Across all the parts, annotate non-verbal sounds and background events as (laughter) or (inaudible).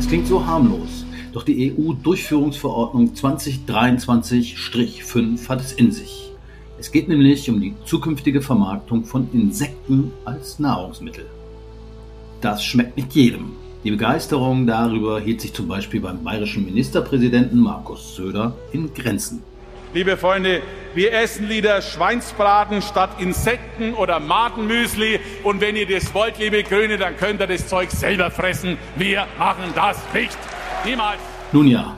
Es klingt so harmlos, doch die EU-Durchführungsverordnung 2023-5 hat es in sich. Es geht nämlich um die zukünftige Vermarktung von Insekten als Nahrungsmittel. Das schmeckt nicht jedem. Die Begeisterung darüber hielt sich zum Beispiel beim bayerischen Ministerpräsidenten Markus Söder in Grenzen. Liebe Freunde, wir essen lieber Schweinsbraten statt Insekten oder Madenmüsli. Und wenn ihr das wollt, liebe Grüne, dann könnt ihr das Zeug selber fressen. Wir machen das nicht. Niemals. Nun ja,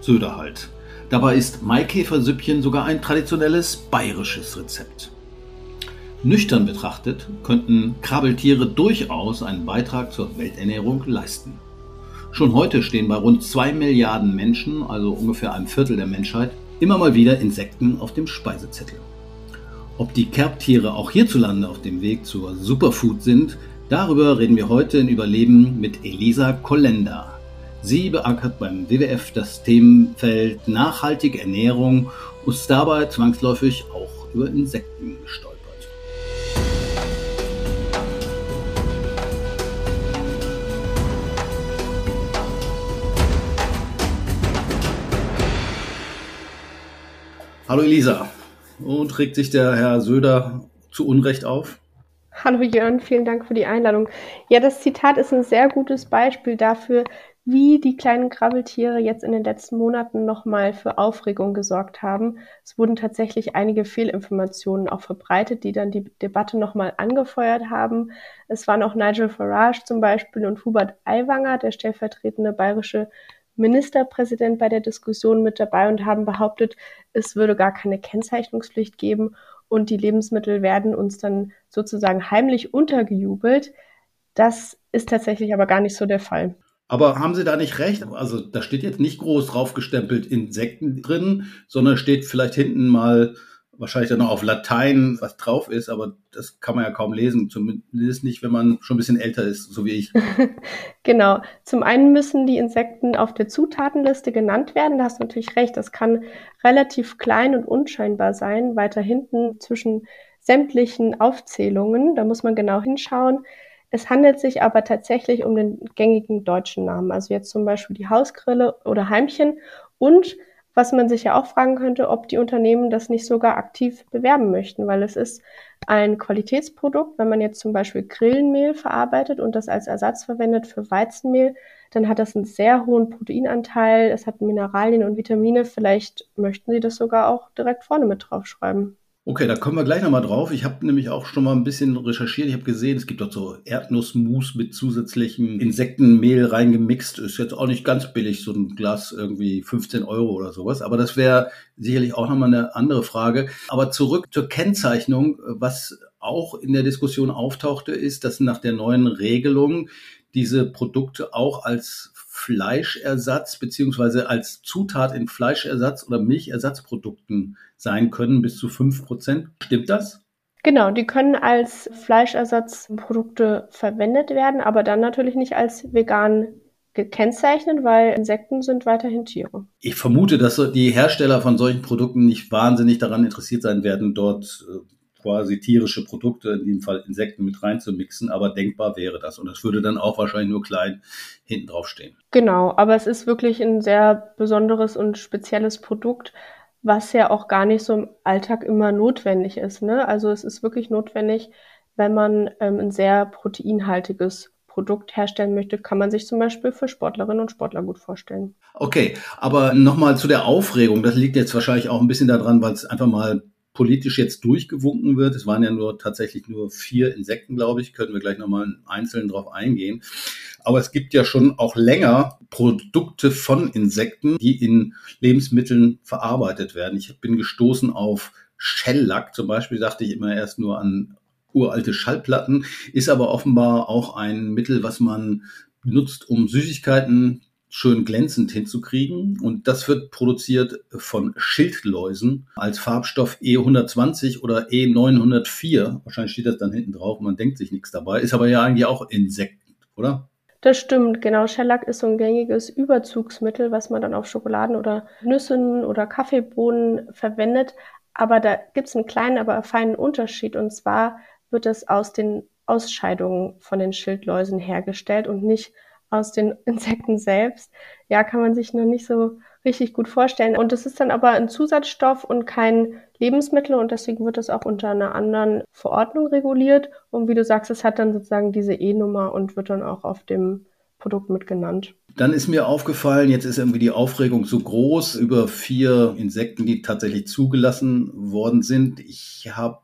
Söder halt. Dabei ist Maikäfersüppchen sogar ein traditionelles bayerisches Rezept. Nüchtern betrachtet könnten Krabbeltiere durchaus einen Beitrag zur Welternährung leisten. Schon heute stehen bei rund zwei Milliarden Menschen, also ungefähr einem Viertel der Menschheit, immer mal wieder Insekten auf dem Speisezettel. Ob die Kerbtiere auch hierzulande auf dem Weg zur Superfood sind, darüber reden wir heute in Überleben mit Elisa Kollender. Sie beackert beim WWF das Themenfeld nachhaltige Ernährung und ist dabei zwangsläufig auch über Insekten gesteuert. Hallo Elisa. Und regt sich der Herr Söder zu Unrecht auf? Hallo Jörn, vielen Dank für die Einladung. Ja, das Zitat ist ein sehr gutes Beispiel dafür, wie die kleinen Krabbeltiere jetzt in den letzten Monaten nochmal für Aufregung gesorgt haben. Es wurden tatsächlich einige Fehlinformationen auch verbreitet, die dann die Debatte nochmal angefeuert haben. Es waren auch Nigel Farage zum Beispiel und Hubert Aiwanger, der stellvertretende bayerische Ministerpräsident bei der Diskussion mit dabei und haben behauptet, es würde gar keine Kennzeichnungspflicht geben und die Lebensmittel werden uns dann sozusagen heimlich untergejubelt. Das ist tatsächlich aber gar nicht so der Fall. Aber haben Sie da nicht recht? Also da steht jetzt nicht groß draufgestempelt Insekten drin, sondern steht vielleicht hinten mal wahrscheinlich dann noch auf Latein was drauf ist, aber das kann man ja kaum lesen, zumindest nicht, wenn man schon ein bisschen älter ist, so wie ich. (laughs) genau. Zum einen müssen die Insekten auf der Zutatenliste genannt werden. Da hast du natürlich recht. Das kann relativ klein und unscheinbar sein, weiter hinten zwischen sämtlichen Aufzählungen. Da muss man genau hinschauen. Es handelt sich aber tatsächlich um den gängigen deutschen Namen. Also jetzt zum Beispiel die Hausgrille oder Heimchen und was man sich ja auch fragen könnte, ob die Unternehmen das nicht sogar aktiv bewerben möchten, weil es ist ein Qualitätsprodukt. Wenn man jetzt zum Beispiel Grillenmehl verarbeitet und das als Ersatz verwendet für Weizenmehl, dann hat das einen sehr hohen Proteinanteil, es hat Mineralien und Vitamine. Vielleicht möchten Sie das sogar auch direkt vorne mit draufschreiben. Okay, da kommen wir gleich nochmal drauf. Ich habe nämlich auch schon mal ein bisschen recherchiert. Ich habe gesehen, es gibt dort so Erdnussmus mit zusätzlichem Insektenmehl reingemixt. Ist jetzt auch nicht ganz billig, so ein Glas irgendwie 15 Euro oder sowas. Aber das wäre sicherlich auch nochmal eine andere Frage. Aber zurück zur Kennzeichnung. Was auch in der Diskussion auftauchte, ist, dass nach der neuen Regelung diese Produkte auch als Fleischersatz beziehungsweise als Zutat in Fleischersatz oder Milchersatzprodukten sein können, bis zu fünf Prozent. Stimmt das? Genau, die können als Fleischersatzprodukte verwendet werden, aber dann natürlich nicht als vegan gekennzeichnet, weil Insekten sind weiterhin Tiere. Ich vermute, dass die Hersteller von solchen Produkten nicht wahnsinnig daran interessiert sein werden, dort äh, quasi tierische Produkte, in dem Fall Insekten mit reinzumixen, aber denkbar wäre das. Und das würde dann auch wahrscheinlich nur klein hinten drauf stehen. Genau, aber es ist wirklich ein sehr besonderes und spezielles Produkt, was ja auch gar nicht so im Alltag immer notwendig ist. Ne? Also es ist wirklich notwendig, wenn man ähm, ein sehr proteinhaltiges Produkt herstellen möchte, kann man sich zum Beispiel für Sportlerinnen und Sportler gut vorstellen. Okay, aber nochmal zu der Aufregung. Das liegt jetzt wahrscheinlich auch ein bisschen daran, weil es einfach mal politisch jetzt durchgewunken wird. Es waren ja nur tatsächlich nur vier Insekten, glaube ich. Können wir gleich nochmal einzeln drauf eingehen. Aber es gibt ja schon auch länger Produkte von Insekten, die in Lebensmitteln verarbeitet werden. Ich bin gestoßen auf Shelllack zum Beispiel, dachte ich immer erst nur an uralte Schallplatten, ist aber offenbar auch ein Mittel, was man nutzt, um Süßigkeiten schön glänzend hinzukriegen. Und das wird produziert von Schildläusen als Farbstoff E120 oder E904. Wahrscheinlich steht das dann hinten drauf, man denkt sich nichts dabei. Ist aber ja eigentlich auch Insekten, oder? Das stimmt, genau. Shellac ist so ein gängiges Überzugsmittel, was man dann auf Schokoladen oder Nüssen oder Kaffeebohnen verwendet. Aber da gibt es einen kleinen, aber feinen Unterschied. Und zwar wird es aus den Ausscheidungen von den Schildläusen hergestellt und nicht aus den (laughs) Insekten selbst. Ja, kann man sich noch nicht so richtig gut vorstellen. Und es ist dann aber ein Zusatzstoff und kein Lebensmittel und deswegen wird es auch unter einer anderen Verordnung reguliert. Und wie du sagst, es hat dann sozusagen diese E-Nummer und wird dann auch auf dem Produkt mit genannt. Dann ist mir aufgefallen, jetzt ist irgendwie die Aufregung so groß über vier Insekten, die tatsächlich zugelassen worden sind. Ich habe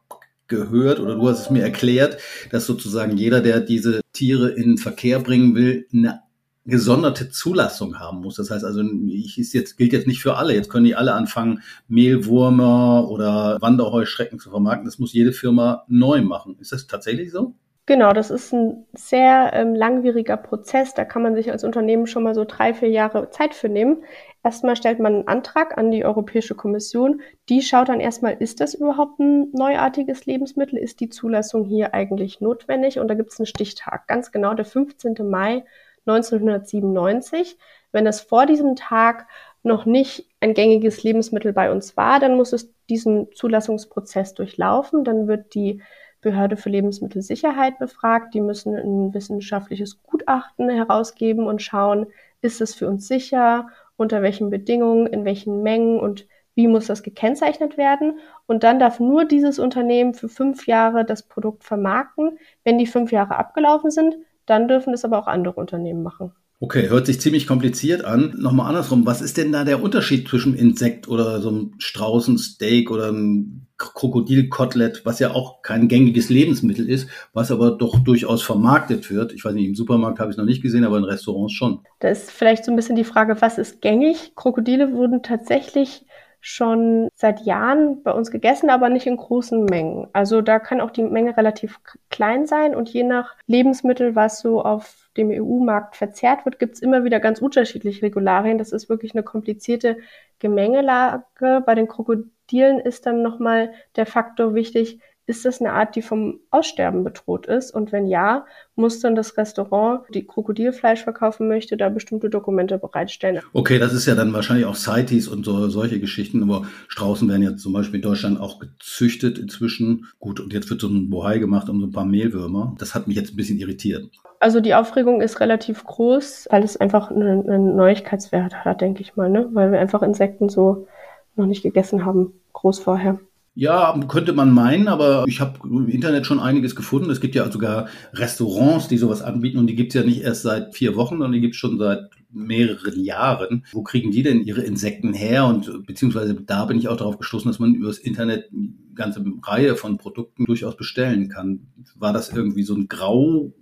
gehört oder du hast es mir erklärt, dass sozusagen jeder, der diese Tiere in Verkehr bringen will, eine gesonderte Zulassung haben muss. Das heißt also, ich ist jetzt, gilt jetzt nicht für alle. Jetzt können die alle anfangen, Mehlwürmer oder Wanderheuschrecken zu vermarkten. Das muss jede Firma neu machen. Ist das tatsächlich so? Genau, das ist ein sehr ähm, langwieriger Prozess. Da kann man sich als Unternehmen schon mal so drei, vier Jahre Zeit für nehmen. Erstmal stellt man einen Antrag an die Europäische Kommission. Die schaut dann erstmal, ist das überhaupt ein neuartiges Lebensmittel? Ist die Zulassung hier eigentlich notwendig? Und da gibt es einen Stichtag, ganz genau der 15. Mai 1997. Wenn es vor diesem Tag noch nicht ein gängiges Lebensmittel bei uns war, dann muss es diesen Zulassungsprozess durchlaufen. Dann wird die Behörde für Lebensmittelsicherheit befragt. Die müssen ein wissenschaftliches Gutachten herausgeben und schauen, ist es für uns sicher, unter welchen Bedingungen, in welchen Mengen und wie muss das gekennzeichnet werden. Und dann darf nur dieses Unternehmen für fünf Jahre das Produkt vermarkten. Wenn die fünf Jahre abgelaufen sind, dann dürfen es aber auch andere Unternehmen machen. Okay, hört sich ziemlich kompliziert an. Nochmal andersrum, was ist denn da der Unterschied zwischen Insekt oder so einem Straußensteak oder einem Krokodilkotelett, was ja auch kein gängiges Lebensmittel ist, was aber doch durchaus vermarktet wird? Ich weiß nicht, im Supermarkt habe ich es noch nicht gesehen, aber in Restaurants schon. Da ist vielleicht so ein bisschen die Frage, was ist gängig? Krokodile wurden tatsächlich schon seit Jahren bei uns gegessen, aber nicht in großen Mengen. Also da kann auch die Menge relativ klein sein und je nach Lebensmittel, was so auf dem EU-Markt verzehrt wird, gibt es immer wieder ganz unterschiedliche Regularien. Das ist wirklich eine komplizierte Gemengelage. Bei den Krokodilen ist dann nochmal der Faktor wichtig, ist das eine Art, die vom Aussterben bedroht ist? Und wenn ja, muss dann das Restaurant, die Krokodilfleisch verkaufen möchte, da bestimmte Dokumente bereitstellen. Okay, das ist ja dann wahrscheinlich auch CITES und so, solche Geschichten, aber Straußen werden ja zum Beispiel in Deutschland auch gezüchtet inzwischen. Gut, und jetzt wird so ein Bohai gemacht um so ein paar Mehlwürmer. Das hat mich jetzt ein bisschen irritiert. Also die Aufregung ist relativ groß, weil es einfach einen, einen Neuigkeitswert hat, denke ich mal, ne? weil wir einfach Insekten so noch nicht gegessen haben, groß vorher. Ja, könnte man meinen, aber ich habe im Internet schon einiges gefunden. Es gibt ja sogar Restaurants, die sowas anbieten und die gibt's ja nicht erst seit vier Wochen, sondern die gibt's schon seit mehreren Jahren. Wo kriegen die denn ihre Insekten her? Und beziehungsweise da bin ich auch darauf gestoßen, dass man übers Internet eine ganze Reihe von Produkten durchaus bestellen kann. War das irgendwie so ein Grau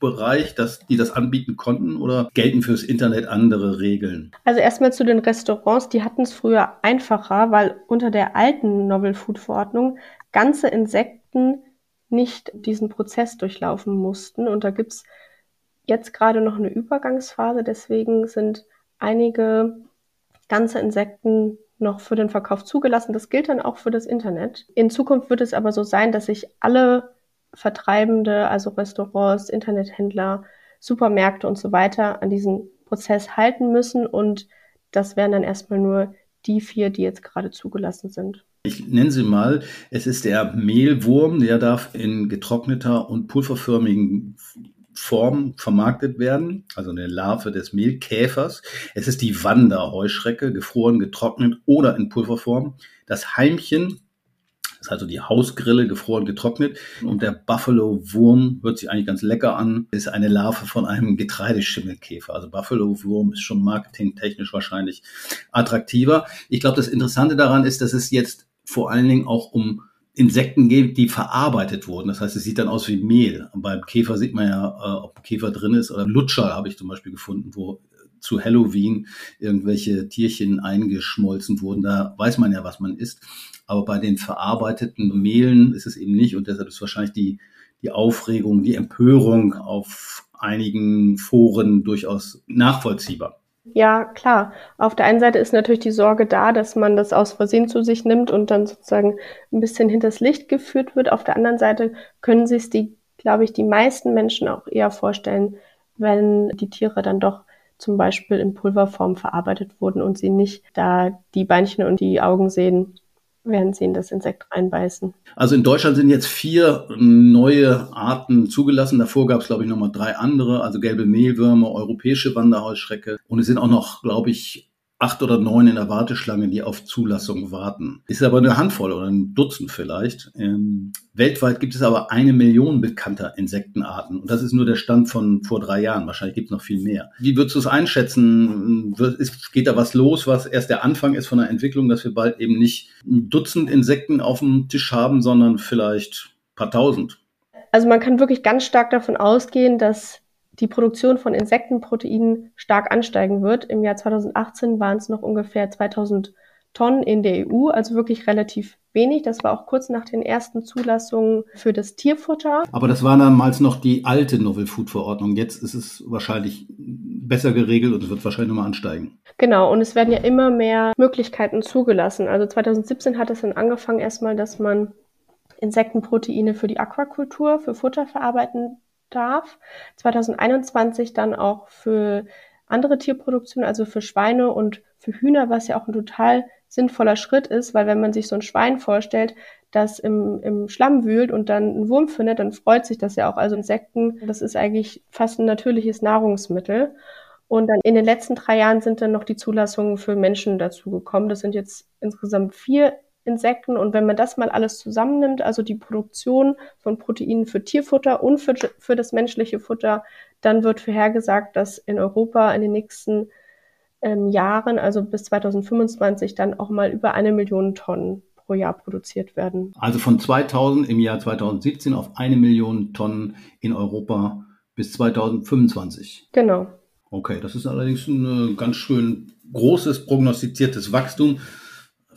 Bereich, dass die das anbieten konnten oder gelten fürs Internet andere Regeln? Also erstmal zu den Restaurants, die hatten es früher einfacher, weil unter der alten Novel Food Verordnung ganze Insekten nicht diesen Prozess durchlaufen mussten. Und da gibt es jetzt gerade noch eine Übergangsphase, deswegen sind einige ganze Insekten noch für den Verkauf zugelassen. Das gilt dann auch für das Internet. In Zukunft wird es aber so sein, dass sich alle Vertreibende, also Restaurants, Internethändler, Supermärkte und so weiter an diesen Prozess halten müssen. Und das wären dann erstmal nur die vier, die jetzt gerade zugelassen sind. Ich nenne sie mal, es ist der Mehlwurm, der darf in getrockneter und pulverförmigen Form vermarktet werden, also eine Larve des Mehlkäfers. Es ist die Wanderheuschrecke, gefroren, getrocknet oder in Pulverform. Das Heimchen also die Hausgrille, gefroren, getrocknet. Und der Buffalo-Wurm hört sich eigentlich ganz lecker an, ist eine Larve von einem Getreideschimmelkäfer. Also Buffalo-Wurm ist schon marketingtechnisch wahrscheinlich attraktiver. Ich glaube, das Interessante daran ist, dass es jetzt vor allen Dingen auch um Insekten geht, die verarbeitet wurden. Das heißt, es sieht dann aus wie Mehl. Beim Käfer sieht man ja, äh, ob ein Käfer drin ist. Oder Lutscher habe ich zum Beispiel gefunden, wo zu Halloween irgendwelche Tierchen eingeschmolzen wurden. Da weiß man ja, was man isst. Aber bei den verarbeiteten Mehlen ist es eben nicht und deshalb ist wahrscheinlich die, die Aufregung, die Empörung auf einigen Foren durchaus nachvollziehbar. Ja, klar. Auf der einen Seite ist natürlich die Sorge da, dass man das aus Versehen zu sich nimmt und dann sozusagen ein bisschen hinters Licht geführt wird. Auf der anderen Seite können sich die, glaube ich, die meisten Menschen auch eher vorstellen, wenn die Tiere dann doch zum Beispiel in Pulverform verarbeitet wurden und sie nicht da die Beinchen und die Augen sehen werden sie in das Insekt reinbeißen. Also in Deutschland sind jetzt vier neue Arten zugelassen. Davor gab es, glaube ich, nochmal drei andere, also gelbe Mehlwürmer, europäische Wanderhausschrecke. Und es sind auch noch, glaube ich, acht oder neun in der Warteschlange, die auf Zulassung warten. Ist aber eine Handvoll oder ein Dutzend vielleicht. Ähm, weltweit gibt es aber eine Million bekannter Insektenarten. Und das ist nur der Stand von vor drei Jahren. Wahrscheinlich gibt es noch viel mehr. Wie würdest du es einschätzen? Ist, geht da was los, was erst der Anfang ist von der Entwicklung, dass wir bald eben nicht ein Dutzend Insekten auf dem Tisch haben, sondern vielleicht ein paar tausend? Also man kann wirklich ganz stark davon ausgehen, dass die Produktion von Insektenproteinen stark ansteigen wird. Im Jahr 2018 waren es noch ungefähr 2000 Tonnen in der EU, also wirklich relativ wenig. Das war auch kurz nach den ersten Zulassungen für das Tierfutter. Aber das war damals noch die alte Novel Food Verordnung. Jetzt ist es wahrscheinlich besser geregelt und es wird wahrscheinlich nochmal ansteigen. Genau, und es werden ja immer mehr Möglichkeiten zugelassen. Also 2017 hat es dann angefangen erstmal, dass man Insektenproteine für die Aquakultur, für Futter verarbeiten darf. 2021 dann auch für andere Tierproduktion, also für Schweine und für Hühner, was ja auch ein total sinnvoller Schritt ist, weil wenn man sich so ein Schwein vorstellt, das im, im Schlamm wühlt und dann einen Wurm findet, dann freut sich das ja auch. Also Insekten, das ist eigentlich fast ein natürliches Nahrungsmittel. Und dann in den letzten drei Jahren sind dann noch die Zulassungen für Menschen dazugekommen. Das sind jetzt insgesamt vier Insekten. Und wenn man das mal alles zusammennimmt, also die Produktion von Proteinen für Tierfutter und für, für das menschliche Futter, dann wird vorhergesagt, dass in Europa in den nächsten ähm, Jahren, also bis 2025, dann auch mal über eine Million Tonnen pro Jahr produziert werden. Also von 2000 im Jahr 2017 auf eine Million Tonnen in Europa bis 2025. Genau. Okay, das ist allerdings ein ganz schön großes prognostiziertes Wachstum.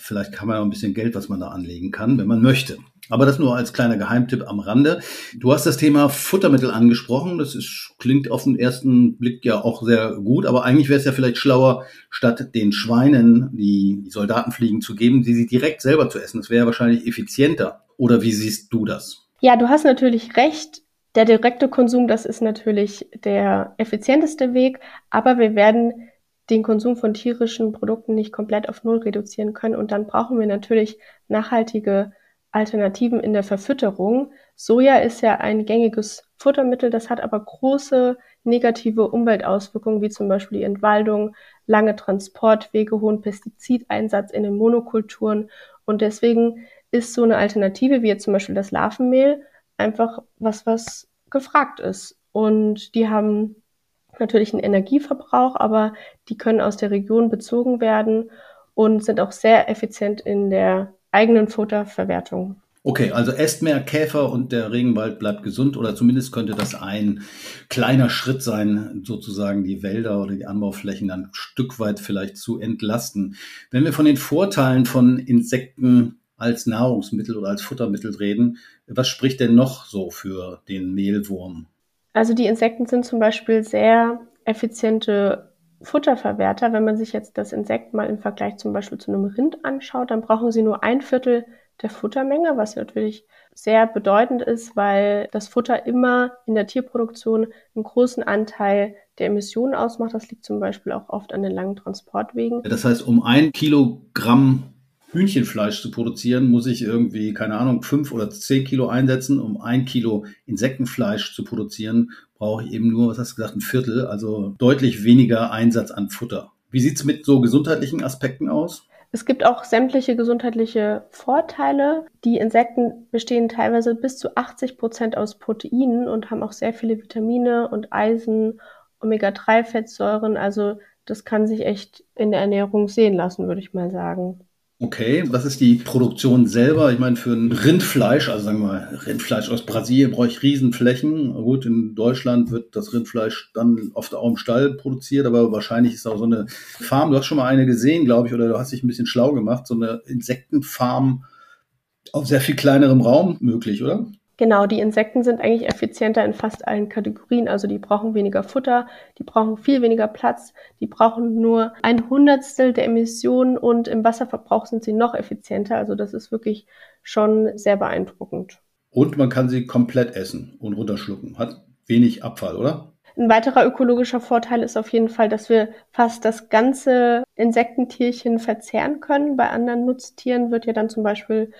Vielleicht kann man auch ein bisschen Geld, was man da anlegen kann, wenn man möchte. Aber das nur als kleiner Geheimtipp am Rande. Du hast das Thema Futtermittel angesprochen. Das ist, klingt auf den ersten Blick ja auch sehr gut, aber eigentlich wäre es ja vielleicht schlauer, statt den Schweinen die Soldatenfliegen zu geben, die sie direkt selber zu essen. Das wäre wahrscheinlich effizienter. Oder wie siehst du das? Ja, du hast natürlich recht. Der direkte Konsum, das ist natürlich der effizienteste Weg, aber wir werden den Konsum von tierischen Produkten nicht komplett auf Null reduzieren können. Und dann brauchen wir natürlich nachhaltige Alternativen in der Verfütterung. Soja ist ja ein gängiges Futtermittel, das hat aber große negative Umweltauswirkungen, wie zum Beispiel die Entwaldung, lange Transportwege, hohen Pestizideinsatz in den Monokulturen. Und deswegen ist so eine Alternative, wie jetzt zum Beispiel das Larvenmehl, einfach was, was gefragt ist. Und die haben natürlich einen Energieverbrauch, aber die können aus der Region bezogen werden und sind auch sehr effizient in der eigenen Futterverwertung. Okay, also esst mehr Käfer und der Regenwald bleibt gesund oder zumindest könnte das ein kleiner Schritt sein, sozusagen die Wälder oder die Anbauflächen dann ein Stück weit vielleicht zu entlasten. Wenn wir von den Vorteilen von Insekten als Nahrungsmittel oder als Futtermittel reden, was spricht denn noch so für den Mehlwurm? Also die Insekten sind zum Beispiel sehr effiziente Futterverwerter. Wenn man sich jetzt das Insekt mal im Vergleich zum Beispiel zu einem Rind anschaut, dann brauchen sie nur ein Viertel der Futtermenge, was natürlich sehr bedeutend ist, weil das Futter immer in der Tierproduktion einen großen Anteil der Emissionen ausmacht. Das liegt zum Beispiel auch oft an den langen Transportwegen. Das heißt, um ein Kilogramm Hühnchenfleisch zu produzieren, muss ich irgendwie, keine Ahnung, fünf oder zehn Kilo einsetzen. Um ein Kilo Insektenfleisch zu produzieren, brauche ich eben nur, was hast du gesagt, ein Viertel, also deutlich weniger Einsatz an Futter. Wie sieht's mit so gesundheitlichen Aspekten aus? Es gibt auch sämtliche gesundheitliche Vorteile. Die Insekten bestehen teilweise bis zu 80 Prozent aus Proteinen und haben auch sehr viele Vitamine und Eisen, Omega-3-Fettsäuren. Also das kann sich echt in der Ernährung sehen lassen, würde ich mal sagen. Okay, was ist die Produktion selber? Ich meine, für ein Rindfleisch, also sagen wir mal, Rindfleisch aus Brasilien brauche ich Riesenflächen. Gut, in Deutschland wird das Rindfleisch dann oft auch im Stall produziert, aber wahrscheinlich ist auch so eine Farm, du hast schon mal eine gesehen, glaube ich, oder du hast dich ein bisschen schlau gemacht, so eine Insektenfarm auf sehr viel kleinerem Raum möglich, oder? Genau, die Insekten sind eigentlich effizienter in fast allen Kategorien. Also die brauchen weniger Futter, die brauchen viel weniger Platz, die brauchen nur ein Hundertstel der Emissionen und im Wasserverbrauch sind sie noch effizienter. Also das ist wirklich schon sehr beeindruckend. Und man kann sie komplett essen und runterschlucken. Hat wenig Abfall, oder? Ein weiterer ökologischer Vorteil ist auf jeden Fall, dass wir fast das ganze Insektentierchen verzehren können. Bei anderen Nutztieren wird ja dann zum Beispiel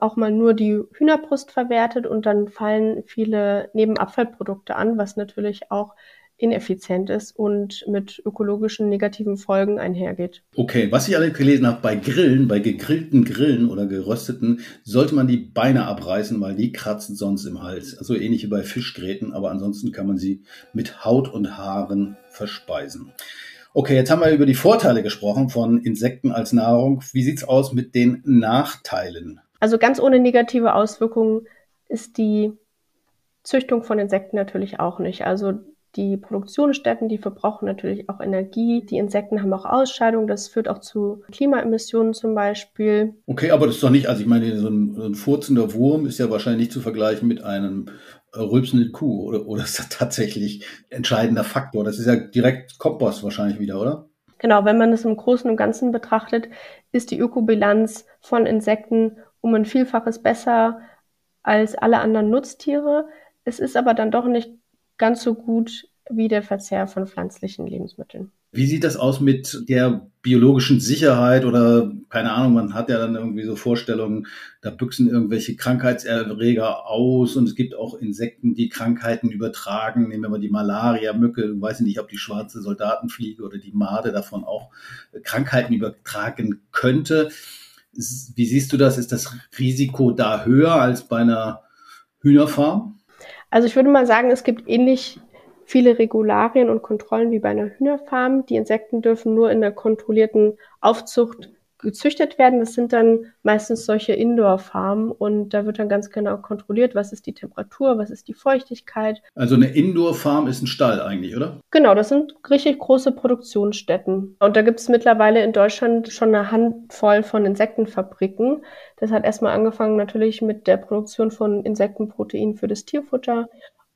auch mal nur die Hühnerbrust verwertet und dann fallen viele Nebenabfallprodukte an, was natürlich auch ineffizient ist und mit ökologischen negativen Folgen einhergeht. Okay, was ich alle gelesen habe, bei Grillen, bei gegrillten Grillen oder gerösteten, sollte man die Beine abreißen, weil die kratzen sonst im Hals. Also ähnlich wie bei Fischgräten, aber ansonsten kann man sie mit Haut und Haaren verspeisen. Okay, jetzt haben wir über die Vorteile gesprochen von Insekten als Nahrung. Wie sieht's aus mit den Nachteilen? Also ganz ohne negative Auswirkungen ist die Züchtung von Insekten natürlich auch nicht. Also die Produktionsstätten, die verbrauchen natürlich auch Energie. Die Insekten haben auch Ausscheidungen. Das führt auch zu Klimaemissionen zum Beispiel. Okay, aber das ist doch nicht, also ich meine, so ein, so ein furzender Wurm ist ja wahrscheinlich nicht zu vergleichen mit einem rülpsenden Kuh oder, oder ist das tatsächlich entscheidender Faktor? Das ist ja direkt Kompost wahrscheinlich wieder, oder? Genau, wenn man es im Großen und Ganzen betrachtet, ist die Ökobilanz von Insekten um ein Vielfaches besser als alle anderen Nutztiere. Es ist aber dann doch nicht ganz so gut wie der Verzehr von pflanzlichen Lebensmitteln. Wie sieht das aus mit der biologischen Sicherheit oder keine Ahnung, man hat ja dann irgendwie so Vorstellungen, da büchsen irgendwelche Krankheitserreger aus und es gibt auch Insekten, die Krankheiten übertragen. Nehmen wir mal die Malaria-Mücke, weiß ich nicht, ob die schwarze Soldatenfliege oder die Made davon auch Krankheiten übertragen könnte. Wie siehst du das? Ist das Risiko da höher als bei einer Hühnerfarm? Also ich würde mal sagen, es gibt ähnlich viele Regularien und Kontrollen wie bei einer Hühnerfarm. Die Insekten dürfen nur in der kontrollierten Aufzucht gezüchtet werden. Das sind dann meistens solche Indoor-Farmen und da wird dann ganz genau kontrolliert, was ist die Temperatur, was ist die Feuchtigkeit. Also eine Indoor-Farm ist ein Stall eigentlich, oder? Genau, das sind richtig große Produktionsstätten. Und da gibt es mittlerweile in Deutschland schon eine Handvoll von Insektenfabriken. Das hat erstmal angefangen natürlich mit der Produktion von Insektenprotein für das Tierfutter.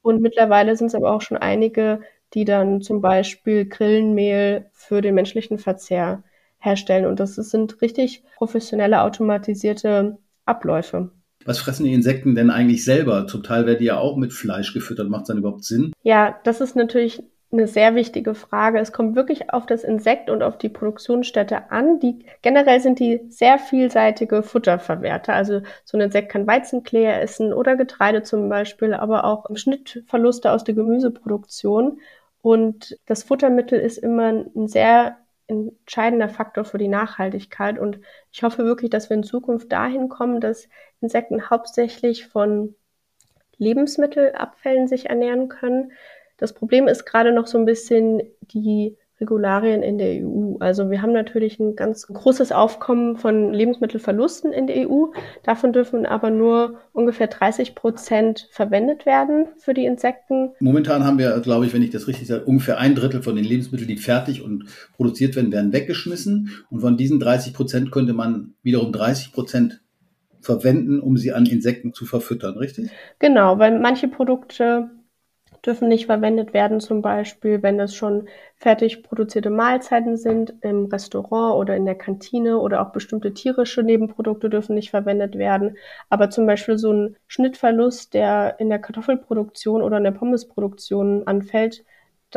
Und mittlerweile sind es aber auch schon einige, die dann zum Beispiel Grillenmehl für den menschlichen Verzehr herstellen. Und das sind richtig professionelle, automatisierte Abläufe. Was fressen die Insekten denn eigentlich selber? Zum Teil werden die ja auch mit Fleisch gefüttert. Macht es dann überhaupt Sinn? Ja, das ist natürlich eine sehr wichtige Frage. Es kommt wirklich auf das Insekt und auf die Produktionsstätte an. Die, generell sind die sehr vielseitige Futterverwerter. Also so ein Insekt kann Weizenklee essen oder Getreide zum Beispiel, aber auch Schnittverluste aus der Gemüseproduktion. Und das Futtermittel ist immer ein sehr entscheidender Faktor für die Nachhaltigkeit. Und ich hoffe wirklich, dass wir in Zukunft dahin kommen, dass Insekten hauptsächlich von Lebensmittelabfällen sich ernähren können. Das Problem ist gerade noch so ein bisschen die Regularien in der EU. Also wir haben natürlich ein ganz großes Aufkommen von Lebensmittelverlusten in der EU. Davon dürfen aber nur ungefähr 30 Prozent verwendet werden für die Insekten. Momentan haben wir, glaube ich, wenn ich das richtig sage, ungefähr ein Drittel von den Lebensmitteln, die fertig und produziert werden, werden weggeschmissen. Und von diesen 30 Prozent könnte man wiederum 30 Prozent verwenden, um sie an Insekten zu verfüttern, richtig? Genau, weil manche Produkte dürfen nicht verwendet werden, zum Beispiel, wenn es schon fertig produzierte Mahlzeiten sind im Restaurant oder in der Kantine oder auch bestimmte tierische Nebenprodukte dürfen nicht verwendet werden. Aber zum Beispiel so ein Schnittverlust, der in der Kartoffelproduktion oder in der Pommesproduktion anfällt,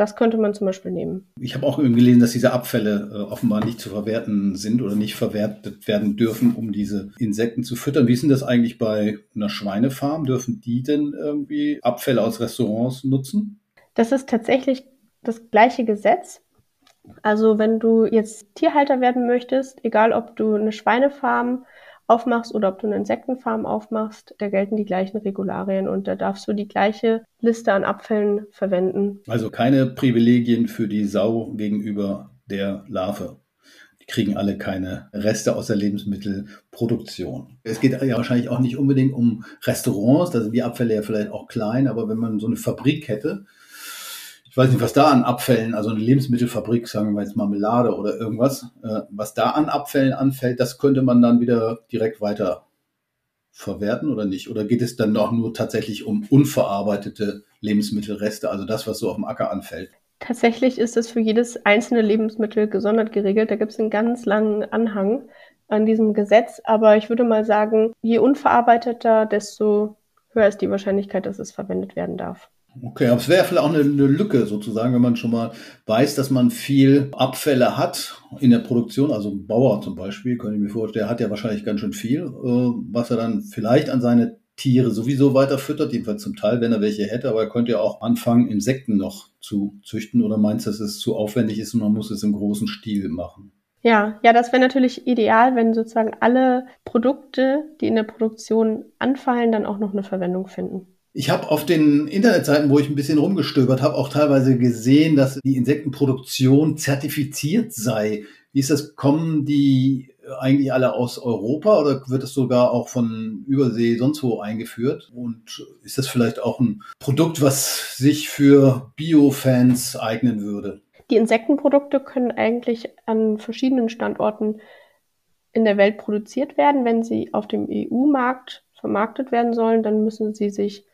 das könnte man zum Beispiel nehmen. Ich habe auch gelesen, dass diese Abfälle äh, offenbar nicht zu verwerten sind oder nicht verwertet werden dürfen, um diese Insekten zu füttern. Wie ist denn das eigentlich bei einer Schweinefarm? Dürfen die denn irgendwie Abfälle aus Restaurants nutzen? Das ist tatsächlich das gleiche Gesetz. Also wenn du jetzt Tierhalter werden möchtest, egal ob du eine Schweinefarm aufmachst oder ob du eine Insektenfarm aufmachst, da gelten die gleichen Regularien und da darfst du die gleiche Liste an Abfällen verwenden. Also keine Privilegien für die Sau gegenüber der Larve. Die kriegen alle keine Reste aus der Lebensmittelproduktion. Es geht ja wahrscheinlich auch nicht unbedingt um Restaurants, da sind die Abfälle ja vielleicht auch klein, aber wenn man so eine Fabrik hätte, ich weiß nicht, was da an Abfällen, also eine Lebensmittelfabrik, sagen wir jetzt Marmelade oder irgendwas, äh, was da an Abfällen anfällt, das könnte man dann wieder direkt weiter verwerten oder nicht? Oder geht es dann doch nur tatsächlich um unverarbeitete Lebensmittelreste, also das, was so auf dem Acker anfällt? Tatsächlich ist es für jedes einzelne Lebensmittel gesondert geregelt. Da gibt es einen ganz langen Anhang an diesem Gesetz. Aber ich würde mal sagen, je unverarbeiteter, desto höher ist die Wahrscheinlichkeit, dass es verwendet werden darf. Okay, aber es wäre vielleicht auch eine, eine, Lücke sozusagen, wenn man schon mal weiß, dass man viel Abfälle hat in der Produktion. Also ein Bauer zum Beispiel, könnte ich mir vorstellen, der hat ja wahrscheinlich ganz schön viel, äh, was er dann vielleicht an seine Tiere sowieso weiter füttert, jedenfalls zum Teil, wenn er welche hätte, aber er könnte ja auch anfangen, Insekten noch zu züchten oder meinst du, dass es zu aufwendig ist und man muss es im großen Stil machen? Ja, ja, das wäre natürlich ideal, wenn sozusagen alle Produkte, die in der Produktion anfallen, dann auch noch eine Verwendung finden. Ich habe auf den Internetseiten, wo ich ein bisschen rumgestöbert habe, auch teilweise gesehen, dass die Insektenproduktion zertifiziert sei. Wie ist das? Kommen die eigentlich alle aus Europa oder wird es sogar auch von Übersee sonst wo eingeführt? Und ist das vielleicht auch ein Produkt, was sich für Bio-Fans eignen würde? Die Insektenprodukte können eigentlich an verschiedenen Standorten in der Welt produziert werden. Wenn sie auf dem EU-Markt vermarktet werden sollen, dann müssen sie sich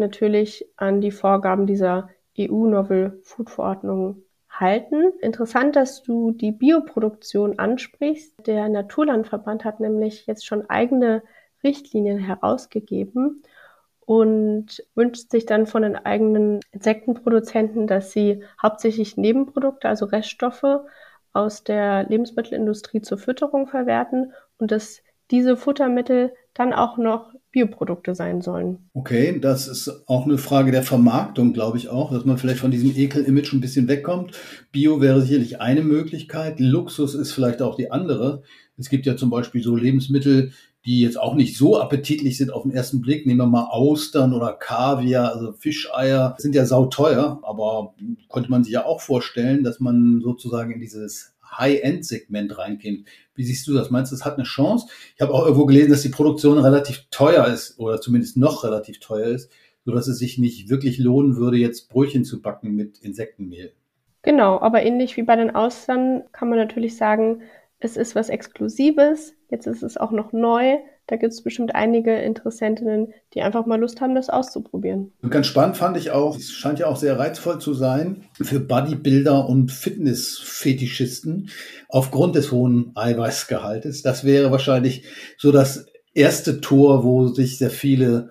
natürlich an die Vorgaben dieser EU-Novel Food Verordnung halten. Interessant, dass du die Bioproduktion ansprichst. Der Naturlandverband hat nämlich jetzt schon eigene Richtlinien herausgegeben und wünscht sich dann von den eigenen Insektenproduzenten, dass sie hauptsächlich Nebenprodukte, also Reststoffe aus der Lebensmittelindustrie zur Fütterung verwerten und dass diese Futtermittel dann auch noch Bioprodukte sein sollen. Okay, das ist auch eine Frage der Vermarktung, glaube ich auch, dass man vielleicht von diesem Ekel-Image ein bisschen wegkommt. Bio wäre sicherlich eine Möglichkeit, Luxus ist vielleicht auch die andere. Es gibt ja zum Beispiel so Lebensmittel, die jetzt auch nicht so appetitlich sind auf den ersten Blick. Nehmen wir mal Austern oder Kaviar, also Fischeier, sind ja sauteuer, aber könnte man sich ja auch vorstellen, dass man sozusagen in dieses High-End-Segment reinkommt. Wie siehst du das? Meinst du, das hat eine Chance? Ich habe auch irgendwo gelesen, dass die Produktion relativ teuer ist oder zumindest noch relativ teuer ist, sodass es sich nicht wirklich lohnen würde, jetzt Brötchen zu backen mit Insektenmehl. Genau, aber ähnlich wie bei den Austern kann man natürlich sagen, es ist was Exklusives, jetzt ist es auch noch neu, da gibt es bestimmt einige Interessentinnen, die einfach mal Lust haben, das auszuprobieren. Und ganz spannend fand ich auch, es scheint ja auch sehr reizvoll zu sein für Bodybuilder und Fitnessfetischisten aufgrund des hohen Eiweißgehaltes. Das wäre wahrscheinlich so das erste Tor, wo sich sehr viele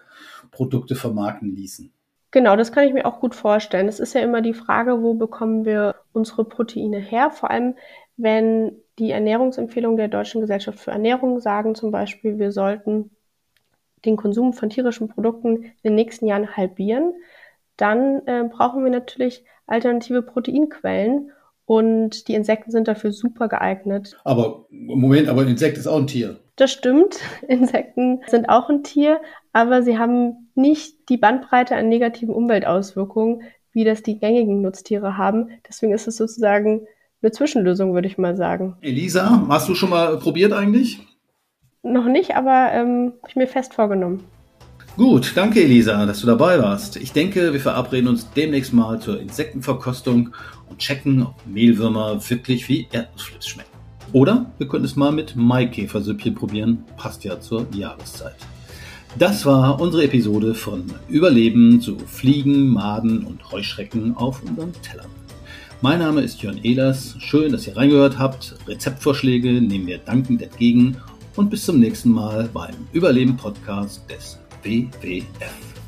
Produkte vermarkten ließen. Genau, das kann ich mir auch gut vorstellen. Es ist ja immer die Frage, wo bekommen wir unsere Proteine her? Vor allem, wenn die Ernährungsempfehlungen der Deutschen Gesellschaft für Ernährung sagen zum Beispiel, wir sollten den Konsum von tierischen Produkten in den nächsten Jahren halbieren, dann äh, brauchen wir natürlich alternative Proteinquellen und die Insekten sind dafür super geeignet. Aber Moment, aber ein Insekt ist auch ein Tier. Das stimmt. (laughs) Insekten sind auch ein Tier, aber sie haben nicht die Bandbreite an negativen Umweltauswirkungen, wie das die gängigen Nutztiere haben. Deswegen ist es sozusagen eine Zwischenlösung, würde ich mal sagen. Elisa, hast du schon mal probiert eigentlich? Noch nicht, aber ähm, habe ich mir fest vorgenommen. Gut, danke Elisa, dass du dabei warst. Ich denke, wir verabreden uns demnächst mal zur Insektenverkostung und checken, ob Mehlwürmer wirklich wie Erdnussflips schmecken. Oder wir können es mal mit Maikäfersüppchen probieren, passt ja zur Jahreszeit. Das war unsere Episode von Überleben zu Fliegen, Maden und Heuschrecken auf unseren Tellern. Mein Name ist Jörn Ehlers. Schön, dass ihr reingehört habt. Rezeptvorschläge nehmen wir dankend entgegen und bis zum nächsten Mal beim Überleben Podcast des WWF.